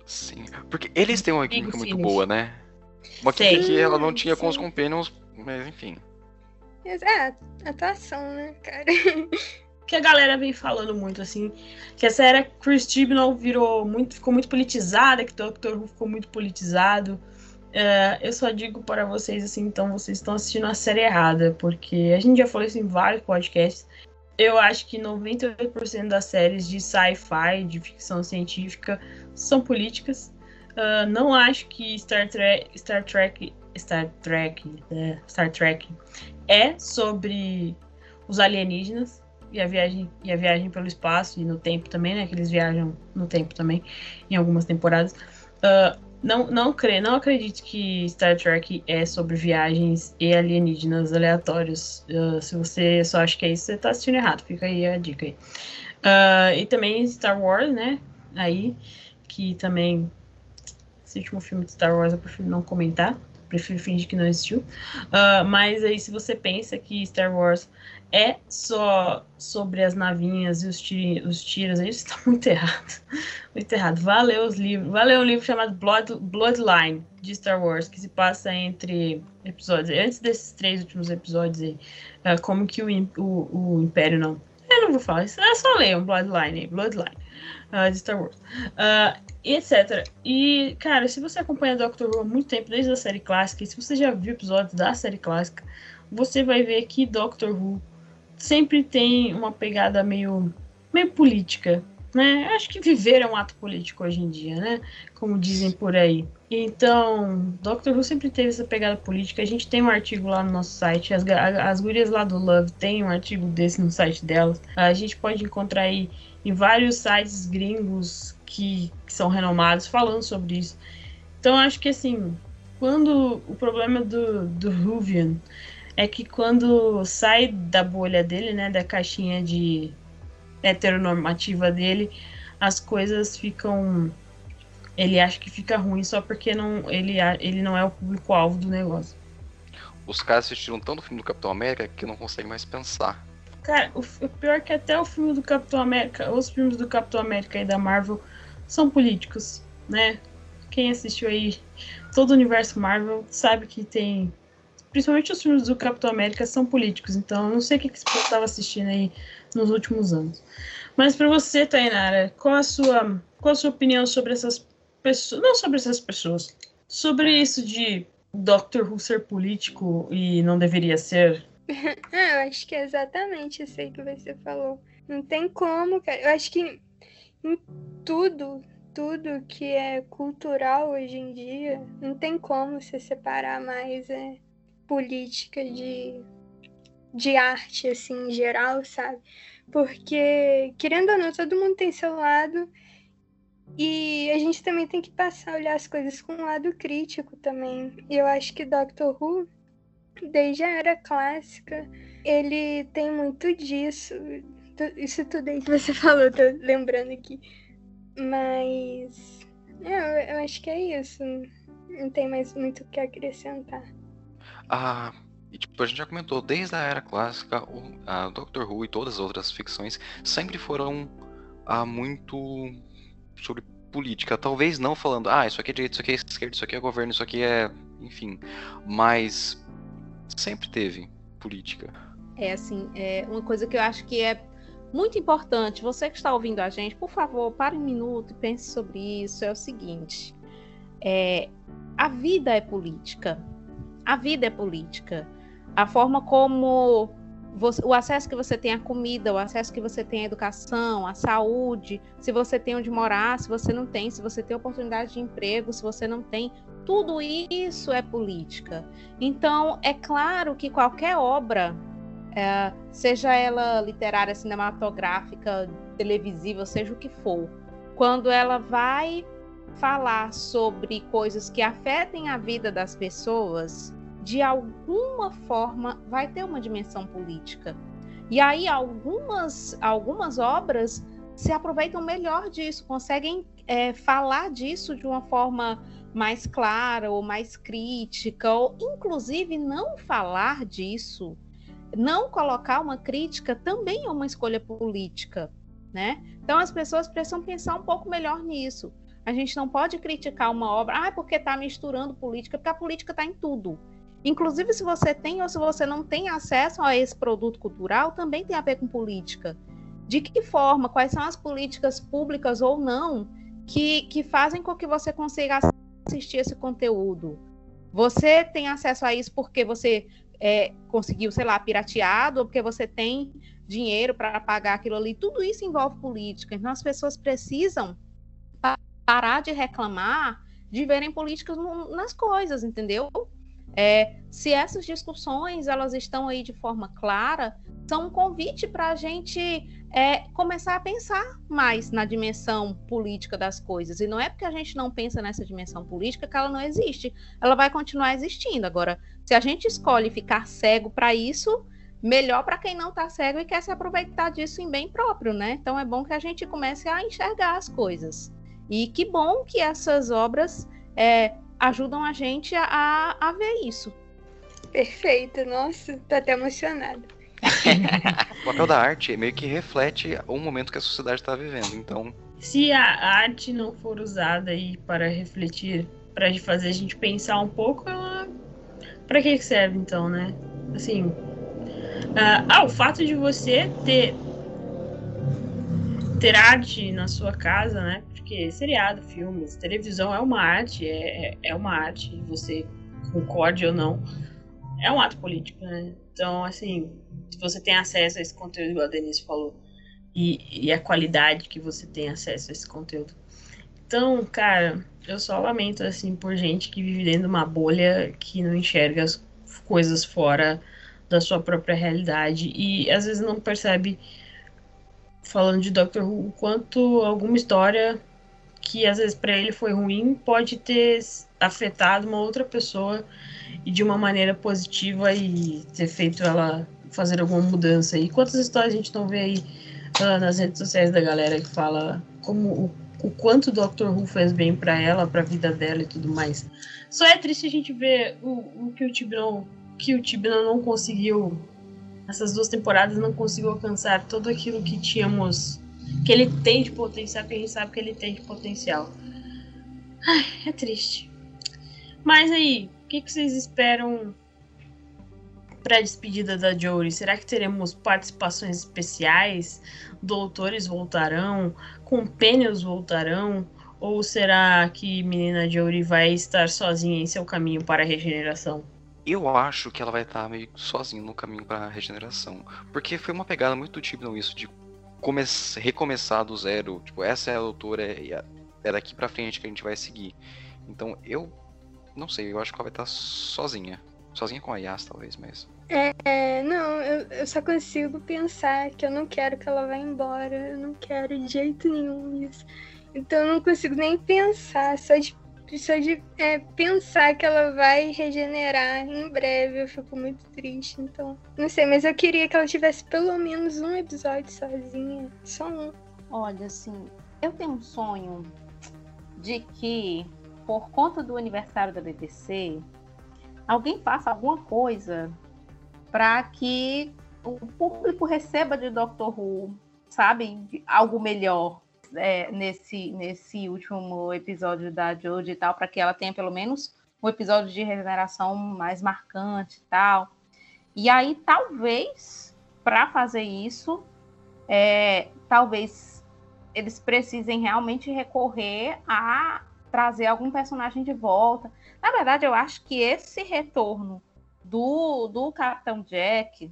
Sim, porque eles têm uma química muito boa, né? Uma química que ela não tinha com os. Companions, mas enfim. Mas, É, atuação, né, cara? que a galera vem falando muito, assim, que essa era Chris Chibnall virou muito, ficou muito politizada, que Doctor Who ficou muito politizado. É, eu só digo para vocês, assim, então vocês estão assistindo a série errada, porque a gente já falou isso em vários podcasts. Eu acho que 98% das séries de sci-fi, de ficção científica, são políticas. Ah, não acho que Star Trek, Star Trek, Star Trek, é, Star Trek é sobre os alienígenas e a viagem e a viagem pelo espaço e no tempo também, né? Que eles viajam no tempo também em algumas temporadas. Ah, não, não creio, não acredito que Star Trek é sobre viagens e alienígenas aleatórios. Ah, se você só acha que é isso, você tá assistindo errado. Fica aí a dica aí. Ah, e também Star Wars, né? Aí, que também esse último filme de Star Wars eu prefiro não comentar. Prefiro fingir que não existiu. Ah, mas aí, se você pensa que Star Wars é só sobre as navinhas e os, tiri, os tiros, aí você tá muito errado. Muito errado. Valeu os livros. Valeu um livro chamado Blood, Bloodline de Star Wars, que se passa entre episódios. Antes desses três últimos episódios aí. ah, como que o, o, o Império não. Eu não vou falar isso. É só ler um Bloodline. Bloodline. ah, de Star Wars. Ah, e etc. E, cara, se você acompanha Doctor Who há muito tempo, desde a série clássica, e se você já viu episódios da série clássica, você vai ver que Doctor Who sempre tem uma pegada meio, meio política, né? Acho que viver é um ato político hoje em dia, né? Como dizem por aí. Então, Doctor Who sempre teve essa pegada política. A gente tem um artigo lá no nosso site. As, as gurias lá do Love têm um artigo desse no site delas. A gente pode encontrar aí em vários sites gringos que, que são renomados falando sobre isso. Então, acho que assim, quando o problema do, do Ruvian é que quando sai da bolha dele, né, da caixinha de heteronormativa dele, as coisas ficam. Ele acha que fica ruim só porque não, ele, ele não é o público-alvo do negócio. Os caras assistiram tanto o filme do Capitão América que não conseguem mais pensar. Cara, o, o pior é que até o filme do Capitão América, os filmes do Capitão América e da Marvel são políticos, né? Quem assistiu aí todo o universo Marvel sabe que tem. Principalmente os filmes do Capitão América são políticos, então eu não sei o que, que povo estava assistindo aí nos últimos anos. Mas pra você, Tainara, qual a sua, qual a sua opinião sobre essas pessoas. Não sobre essas pessoas, sobre isso de Doctor Who ser político e não deveria ser? Ah, eu acho que é exatamente isso aí que você falou. Não tem como, cara. Eu acho que em tudo, tudo que é cultural hoje em dia, não tem como você separar mais é, política de, de arte, assim, em geral, sabe? Porque, querendo ou não, todo mundo tem seu lado. E a gente também tem que passar a olhar as coisas com um lado crítico também. E eu acho que Doctor Who desde a era clássica, ele tem muito disso. Isso tudo aí que você falou, tô lembrando aqui. Mas. é, eu, eu acho que é isso. Não tem mais muito o que acrescentar. Ah, e tipo, a gente já comentou, desde a era clássica, o a Doctor Who e todas as outras ficções sempre foram ah, muito sobre política. Talvez não falando, ah, isso aqui é direita, isso aqui é esquerda, isso aqui é governo, isso aqui é. Enfim. Mas sempre teve política. É assim, é uma coisa que eu acho que é muito importante. Você que está ouvindo a gente, por favor, pare um minuto e pense sobre isso. É o seguinte: é, a vida é política. A vida é política. A forma como você- o acesso que você tem à comida, o acesso que você tem à educação, à saúde, se você tem onde morar, se você não tem, se você tem oportunidade de emprego, se você não tem, tudo isso é política. Então, é claro que qualquer obra é, seja ela literária, cinematográfica, televisiva, seja o que for, quando ela vai falar sobre coisas que afetem a vida das pessoas, de alguma forma vai ter uma dimensão política. E aí algumas, algumas obras se aproveitam melhor disso, conseguem é, falar disso de uma forma mais clara ou mais crítica, ou inclusive não falar disso não colocar uma crítica também é uma escolha política, né? Então as pessoas precisam pensar um pouco melhor nisso. A gente não pode criticar uma obra, ah, porque está misturando política, porque a política está em tudo. Inclusive, se você tem ou se você não tem acesso a esse produto cultural, também tem a ver com política. De que forma, quais são as políticas públicas ou não que, que fazem com que você consiga assistir esse conteúdo? Você tem acesso a isso porque você é, conseguiu, sei lá, pirateado, ou porque você tem dinheiro para pagar aquilo ali. Tudo isso envolve política. Então, as pessoas precisam parar de reclamar de verem políticas nas coisas, entendeu? É, se essas discussões elas estão aí de forma clara, são um convite para a gente é, começar a pensar mais na dimensão política das coisas. E não é porque a gente não pensa nessa dimensão política que ela não existe. Ela vai continuar existindo. Agora, se a gente escolhe ficar cego para isso, melhor para quem não está cego e quer se aproveitar disso em bem próprio, né? Então é bom que a gente comece a enxergar as coisas. E que bom que essas obras é, ajudam a gente a, a ver isso. Perfeito, nossa, tô até emocionada. o papel da arte meio que reflete o momento que a sociedade está vivendo, então. Se a arte não for usada aí para refletir, para fazer a gente pensar um pouco, ela. Pra que serve então, né? Assim. Uh, ah, o fato de você ter ter arte na sua casa, né? Porque seriado, filmes, televisão é uma arte, é, é, é uma arte, você concorde ou não, é um ato político, né? Então, assim, se você tem acesso a esse conteúdo, igual a Denise falou, e, e a qualidade que você tem acesso a esse conteúdo. Então, cara, eu só lamento, assim, por gente que vive dentro de uma bolha que não enxerga as coisas fora da sua própria realidade e às vezes não percebe falando de Doctor Who, o quanto alguma história que às vezes para ele foi ruim pode ter afetado uma outra pessoa e de uma maneira positiva e ter feito ela fazer alguma mudança. E quantas histórias a gente não vê aí uh, nas redes sociais da galera que fala como o, o quanto o Doctor Who fez bem para ela, para a vida dela e tudo mais. Só é triste a gente ver o, o que o Tibnon que o Tibnon não conseguiu essas duas temporadas não conseguiu alcançar tudo aquilo que tínhamos. Que ele tem de potencial, que a gente sabe que ele tem de potencial. Ai, é triste. Mas aí, o que, que vocês esperam para a despedida da Jory? Será que teremos participações especiais? Doutores voltarão? Compênios voltarão? Ou será que menina Jory vai estar sozinha em seu caminho para a regeneração? Eu acho que ela vai estar meio sozinha no caminho para regeneração. Porque foi uma pegada muito típica isso de recomeçar do zero. Tipo, essa é a doutora, é, é daqui pra frente que a gente vai seguir. Então eu não sei, eu acho que ela vai estar sozinha. Sozinha com a Yas, talvez, mas. É, não, eu, eu só consigo pensar que eu não quero que ela vá embora. Eu não quero de jeito nenhum isso. Então eu não consigo nem pensar, só de só de é, pensar que ela vai regenerar em breve, eu fico muito triste. Então, não sei, mas eu queria que ela tivesse pelo menos um episódio sozinha. Só um. Olha, assim, eu tenho um sonho de que, por conta do aniversário da BBC, alguém faça alguma coisa para que o público receba de Doctor Who, sabe, algo melhor é, nesse, nesse último episódio da Jodie e tal, para que ela tenha pelo menos um episódio de regeneração mais marcante e tal. E aí, talvez, para fazer isso, é, talvez eles precisem realmente recorrer a trazer algum personagem de volta. Na verdade, eu acho que esse retorno do, do Capitão Jack,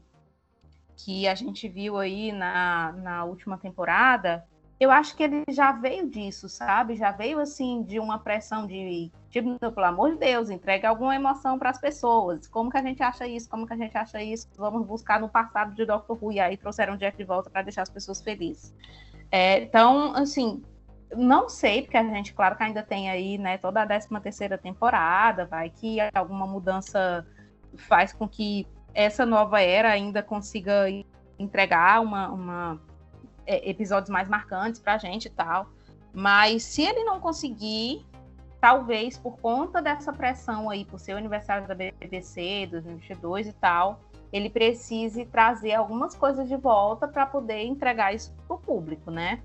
que a gente viu aí na, na última temporada, eu acho que ele já veio disso, sabe? Já veio assim de uma pressão de tipo, pelo amor de Deus, entregue alguma emoção para as pessoas. Como que a gente acha isso? Como que a gente acha isso? Vamos buscar no passado de Doctor Who e aí trouxeram Jack de volta para deixar as pessoas felizes. É, então, assim, não sei, porque a gente, claro que ainda tem aí, né, toda a 13 terceira temporada, vai que alguma mudança faz com que essa nova era ainda consiga entregar uma, uma é, episódios mais marcantes pra gente e tal. Mas se ele não conseguir, talvez por conta dessa pressão aí, por ser o aniversário da BBC 2022 e tal, ele precise trazer algumas coisas de volta para poder entregar isso para o público, né?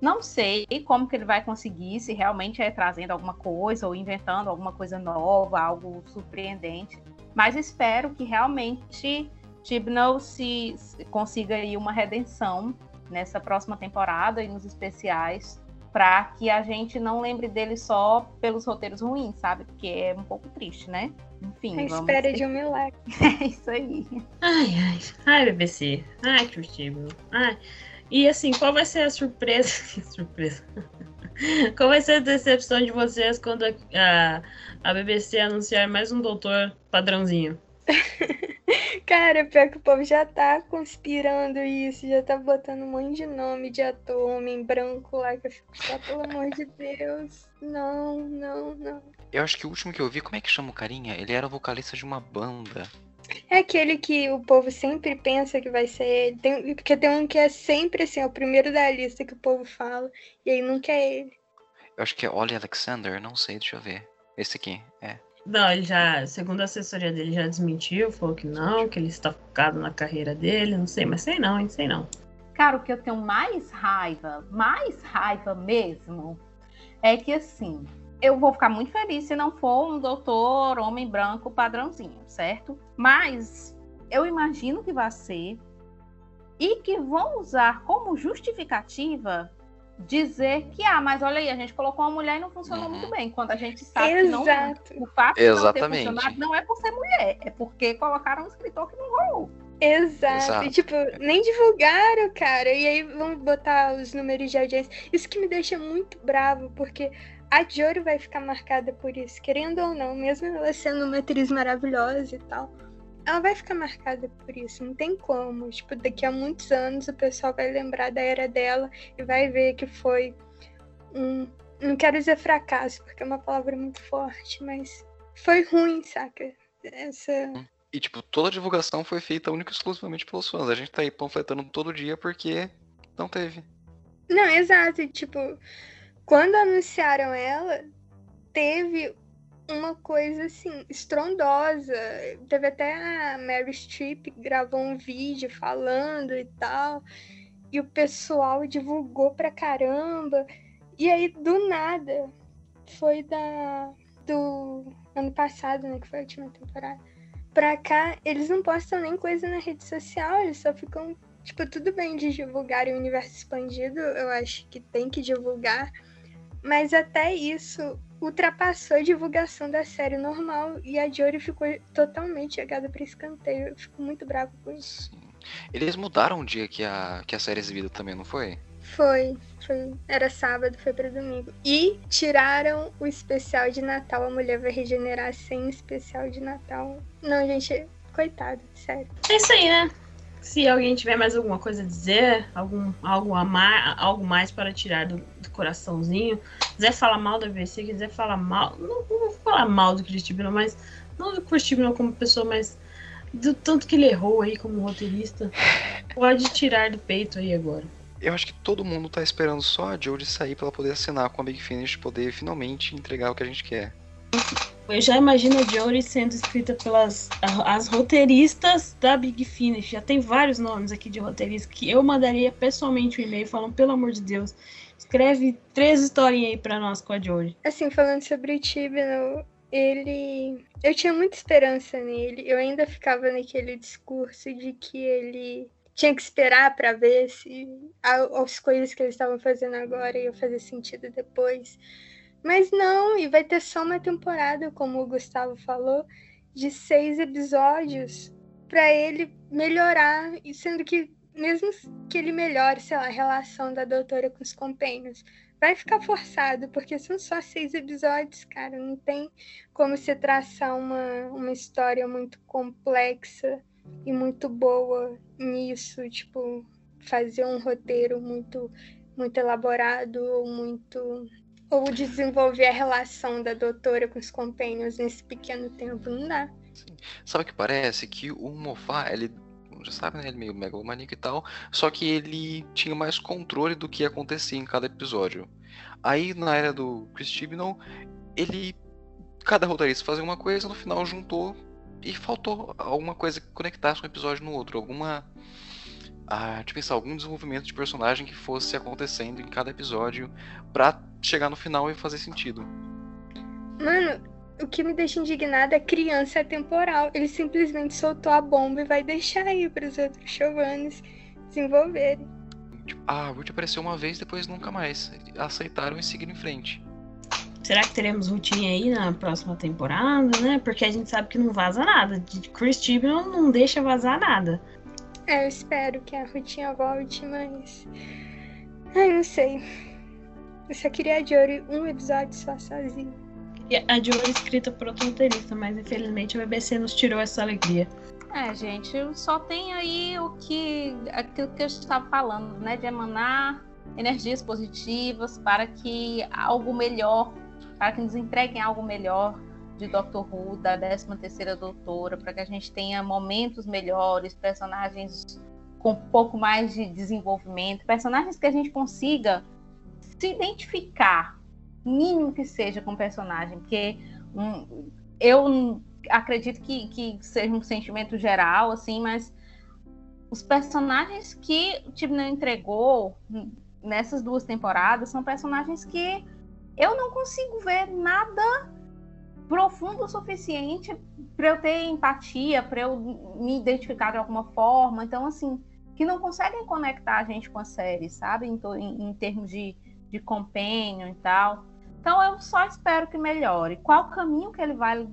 Não sei como que ele vai conseguir, se realmente é trazendo alguma coisa ou inventando alguma coisa nova, algo surpreendente. Mas espero que realmente Tibnall se, se consiga aí uma redenção nessa próxima temporada e nos especiais para que a gente não lembre dele só pelos roteiros ruins, sabe? Porque é um pouco triste, né? Enfim. A espera ter... de um milagre. É isso aí. Ai, ai. Ai, BBC. Ai, Curtible. Ai. E assim, qual vai ser a surpresa? Que surpresa. Qual vai ser a decepção de vocês quando a, a BBC anunciar mais um doutor padrãozinho? Cara, pior que o povo já tá conspirando isso, já tá botando um monte de nome de ator, homem branco lá, que eu fico só, pelo amor de Deus. Não, não, não. Eu acho que o último que eu vi, como é que chama o carinha? Ele era vocalista de uma banda. É aquele que o povo sempre pensa que vai ser ele. Tem, porque tem um que é sempre assim, é o primeiro da lista que o povo fala, e aí nunca é ele. Eu acho que é Ollie Alexander, não sei, deixa eu ver. Esse aqui, é. Não, ele já, segundo a assessoria dele, já desmentiu, falou que não, que ele está focado na carreira dele, não sei, mas sei não, hein, sei não. Cara, o que eu tenho mais raiva, mais raiva mesmo, é que assim, eu vou ficar muito feliz se não for um doutor homem branco padrãozinho, certo? Mas eu imagino que vai ser e que vão usar como justificativa dizer que, ah, mas olha aí, a gente colocou uma mulher e não funcionou uhum. muito bem, quando a gente sabe Exato. que não, o fato Exatamente. de não ter funcionado não é por ser mulher, é porque colocaram um escritor que não rolou. Exato. Exato. E, tipo, nem divulgaram, cara. E aí vão botar os números de audiência. Isso que me deixa muito bravo, porque a Jory vai ficar marcada por isso, querendo ou não, mesmo ela sendo uma atriz maravilhosa e tal. Ela vai ficar marcada por isso, não tem como. Tipo, daqui a muitos anos o pessoal vai lembrar da era dela e vai ver que foi um. Não quero dizer fracasso, porque é uma palavra muito forte, mas foi ruim, saca? Essa. E, tipo, toda a divulgação foi feita única e exclusivamente pelos fãs. A gente tá aí panfletando todo dia porque não teve. Não, exato. Tipo, quando anunciaram ela, teve uma coisa assim, estrondosa. Teve até a Mary Streep gravou um vídeo falando e tal. E o pessoal divulgou pra caramba. E aí, do nada, foi da do ano passado, né? Que foi a última temporada. Pra cá, eles não postam nem coisa na rede social, eles só ficam. Tipo, tudo bem de divulgar o universo expandido, eu acho que tem que divulgar mas até isso ultrapassou a divulgação da série normal e a Jory ficou totalmente jogada para escanteio. Eu fico muito bravo com isso. Sim. Eles mudaram o dia que a, que a série é exibida também, não foi? Foi, foi. Era sábado, foi para domingo. E tiraram o especial de Natal. A mulher vai regenerar sem especial de Natal. Não, gente, coitado, sério. É isso aí, né? Se alguém tiver mais alguma coisa a dizer, algum, algo, a mais, algo mais para tirar do, do coraçãozinho, quiser falar mal da BBC, quiser falar mal, não, não vou falar mal do Chris Tibino, mas não do Chris Tibino como pessoa, mas do tanto que ele errou aí como roteirista, pode tirar do peito aí agora. Eu acho que todo mundo tá esperando só a Jodie sair para ela poder assinar com a Big Finish poder finalmente entregar o que a gente quer. Eu já imagino a Jory sendo escrita pelas as roteiristas da Big Finish. Já tem vários nomes aqui de roteiristas que eu mandaria pessoalmente um e-mail falando, pelo amor de Deus, escreve três historinhas aí pra nós com a Jory. Assim, falando sobre o Tibno, ele. Eu tinha muita esperança nele. Eu ainda ficava naquele discurso de que ele tinha que esperar para ver se as coisas que eles estavam fazendo agora iam fazer sentido depois. Mas não, e vai ter só uma temporada, como o Gustavo falou, de seis episódios para ele melhorar, e sendo que mesmo que ele melhore, sei lá, a relação da doutora com os companheiros, vai ficar forçado, porque são só seis episódios, cara. Não tem como se traçar uma, uma história muito complexa e muito boa nisso, tipo, fazer um roteiro muito muito elaborado ou muito ou desenvolver a relação da doutora com os companheiros nesse pequeno tempo, não dá. Sim. Sabe o que parece? Que o Moffat, ele já sabe, né? Ele é meio megalomaníaco e tal. Só que ele tinha mais controle do que acontecia em cada episódio. Aí, na era do Chris Chibnall, ele. Cada roteirista fazia uma coisa, no final juntou e faltou alguma coisa que conectasse um episódio no outro, alguma ah, de pensar algum desenvolvimento de personagem que fosse acontecendo em cada episódio para chegar no final e fazer sentido. Mano, o que me deixa indignada é criança temporal. Ele simplesmente soltou a bomba e vai deixar aí para os outros Chovanes desenvolverem. Tipo, ah, a Ruth apareceu uma vez, depois nunca mais. Aceitaram e seguiram em frente. Será que teremos Rutinha aí na próxima temporada, né? Porque a gente sabe que não vaza nada. Chris Chibnall não deixa vazar nada. É, eu espero que a Rutinha volte, mas. Ai, não sei. Eu só queria a Jory um episódio só sozinho. E a Jory escrita por outro roteirista, mas infelizmente a BBC nos tirou essa alegria. É, gente, só tem aí o que aquilo que eu estava falando, né, de emanar energias positivas para que algo melhor, para que nos entreguem algo melhor de Doctor Who, da 13 terceira doutora, para que a gente tenha momentos melhores, personagens com um pouco mais de desenvolvimento, personagens que a gente consiga se identificar, mínimo que seja com o personagem, porque um, eu acredito que, que seja um sentimento geral, assim, mas os personagens que o Tibnan entregou nessas duas temporadas são personagens que eu não consigo ver nada profundo o suficiente para eu ter empatia, para eu me identificar de alguma forma. Então, assim, que não conseguem conectar a gente com a série, sabe? Em, em, em termos de, de companion e tal. Então, eu só espero que melhore. Qual caminho que ele vai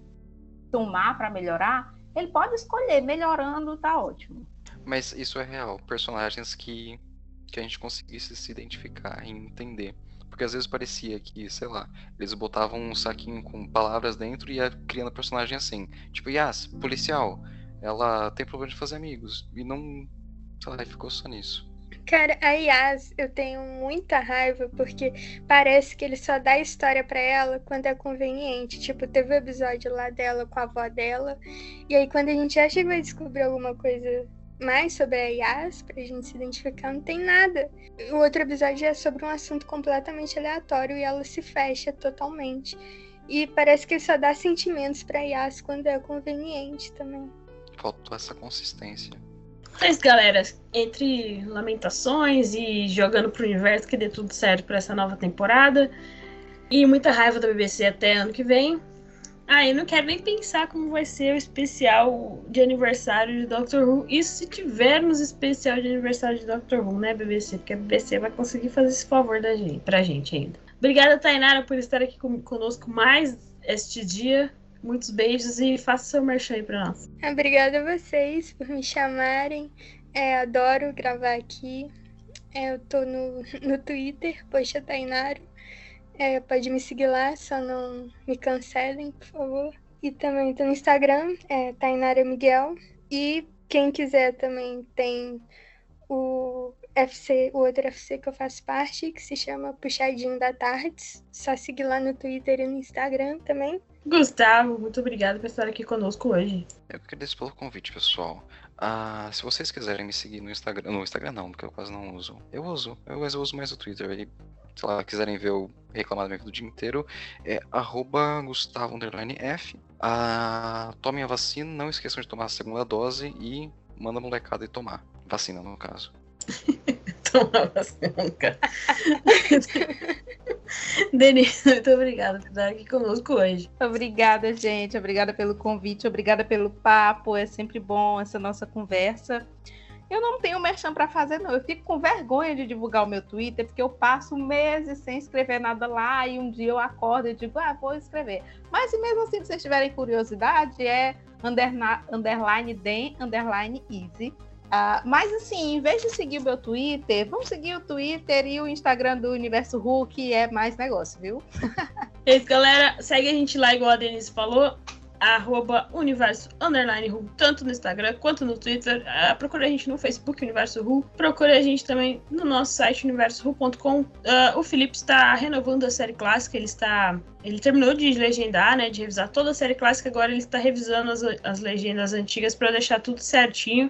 tomar para melhorar? Ele pode escolher, melhorando, tá ótimo. Mas isso é real. Personagens que, que a gente conseguisse se identificar e entender. Porque às vezes parecia que, sei lá, eles botavam um saquinho com palavras dentro e ia criando personagem assim. Tipo, Yas, policial, ela tem problema de fazer amigos. E não. Sei lá, ficou só nisso. Cara, a Yas, eu tenho muita raiva porque parece que ele só dá história para ela quando é conveniente. Tipo, teve o um episódio lá dela com a avó dela. E aí, quando a gente acha que vai descobrir alguma coisa mais sobre a Yas, pra gente se identificar, não tem nada. O outro episódio é sobre um assunto completamente aleatório e ela se fecha totalmente. E parece que ele só dá sentimentos pra Yas quando é conveniente também. Faltou essa consistência. Mas, galera, entre lamentações e jogando pro universo que dê tudo certo para essa nova temporada, e muita raiva da BBC até ano que vem, ah, eu não quero nem pensar como vai ser o especial de aniversário de Doctor Who. Isso se tivermos especial de aniversário de Doctor Who, né, BBC? Porque a BBC vai conseguir fazer esse favor da gente, pra gente ainda. Obrigada, Tainara, por estar aqui conosco mais este dia. Muitos beijos e faça seu merchan aí pra nós. Obrigada a vocês por me chamarem. É, adoro gravar aqui. É, eu tô no, no Twitter, poxa Tainara. É, pode me seguir lá, só não me cancelem, por favor. E também tô no Instagram, é Tainara Miguel. E quem quiser também tem o FC, o outro FC que eu faço parte, que se chama Puxadinho da Tardes. Só seguir lá no Twitter e no Instagram também. Gustavo, muito obrigado por estar aqui conosco hoje. Eu que agradeço pelo convite, pessoal. Ah, se vocês quiserem me seguir no Instagram, no Instagram não, porque eu quase não uso. Eu uso, eu, mas eu uso mais o Twitter. E, se lá, quiserem ver eu reclamar da minha vida o dia inteiro, é arroba Gustavo F. Ah, tomem a vacina, não esqueçam de tomar a segunda dose e manda a molecada e tomar. Vacina, no caso. tomar vacina, cara. Denise, muito obrigada por estar aqui conosco hoje. Obrigada, gente. Obrigada pelo convite, obrigada pelo papo. É sempre bom essa nossa conversa. Eu não tenho merchan para fazer, não. Eu fico com vergonha de divulgar o meu Twitter, porque eu passo meses sem escrever nada lá e um dia eu acordo e digo, ah, vou escrever. Mas mesmo assim, se vocês tiverem curiosidade, é underline den, underline easy. Uh, mas assim, em vez de seguir o meu Twitter, vamos seguir o Twitter e o Instagram do Universo Hulk, que é mais negócio, viu? é isso, galera. Segue a gente lá, igual a Denise falou. Arroba Universo Underline Ru, tanto no Instagram quanto no Twitter. Uh, procura a gente no Facebook Universo Ru. Procura a gente também no nosso site universoru.com. Uh, o Felipe está renovando a série clássica, ele está. Ele terminou de legendar, né? De revisar toda a série clássica, agora ele está revisando as, as legendas antigas para deixar tudo certinho.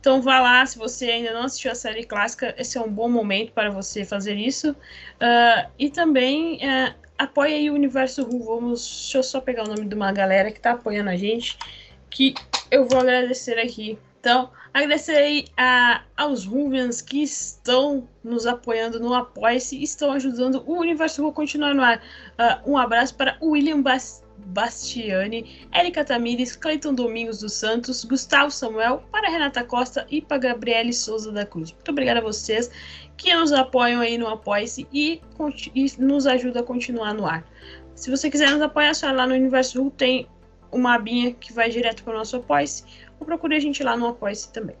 Então vá lá, se você ainda não assistiu a série clássica, esse é um bom momento para você fazer isso. Uh, e também uh, apoia aí o Universo Ru. Vamos, deixa eu só pegar o nome de uma galera que está apoiando a gente. que eu vou agradecer aqui. Então, agradecer aí a, aos Ruvians que estão nos apoiando no Apoia-se estão ajudando o Universo a continuar no ar. Uh, um abraço para William Bas Bastiani, Érica Tamires, Cleiton Domingos dos Santos, Gustavo Samuel, para Renata Costa e para Gabriele Souza da Cruz. Muito obrigada a vocês que nos apoiam aí no Apoia-se e, e, nos ajuda a continuar no ar. Se você quiser nos apoiar, só lá no Universo Ru tem uma abinha que vai direto para o nosso Apoia-se ou procure a gente lá no Apoia-se também.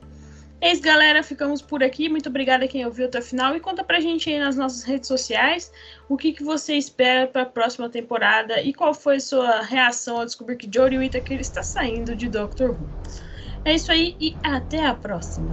É isso, galera. Ficamos por aqui. Muito obrigada a quem ouviu até o final. E conta pra gente aí nas nossas redes sociais o que, que você espera para a próxima temporada e qual foi sua reação ao descobrir que Jodie Whittaker está saindo de Doctor Who. É isso aí e até a próxima.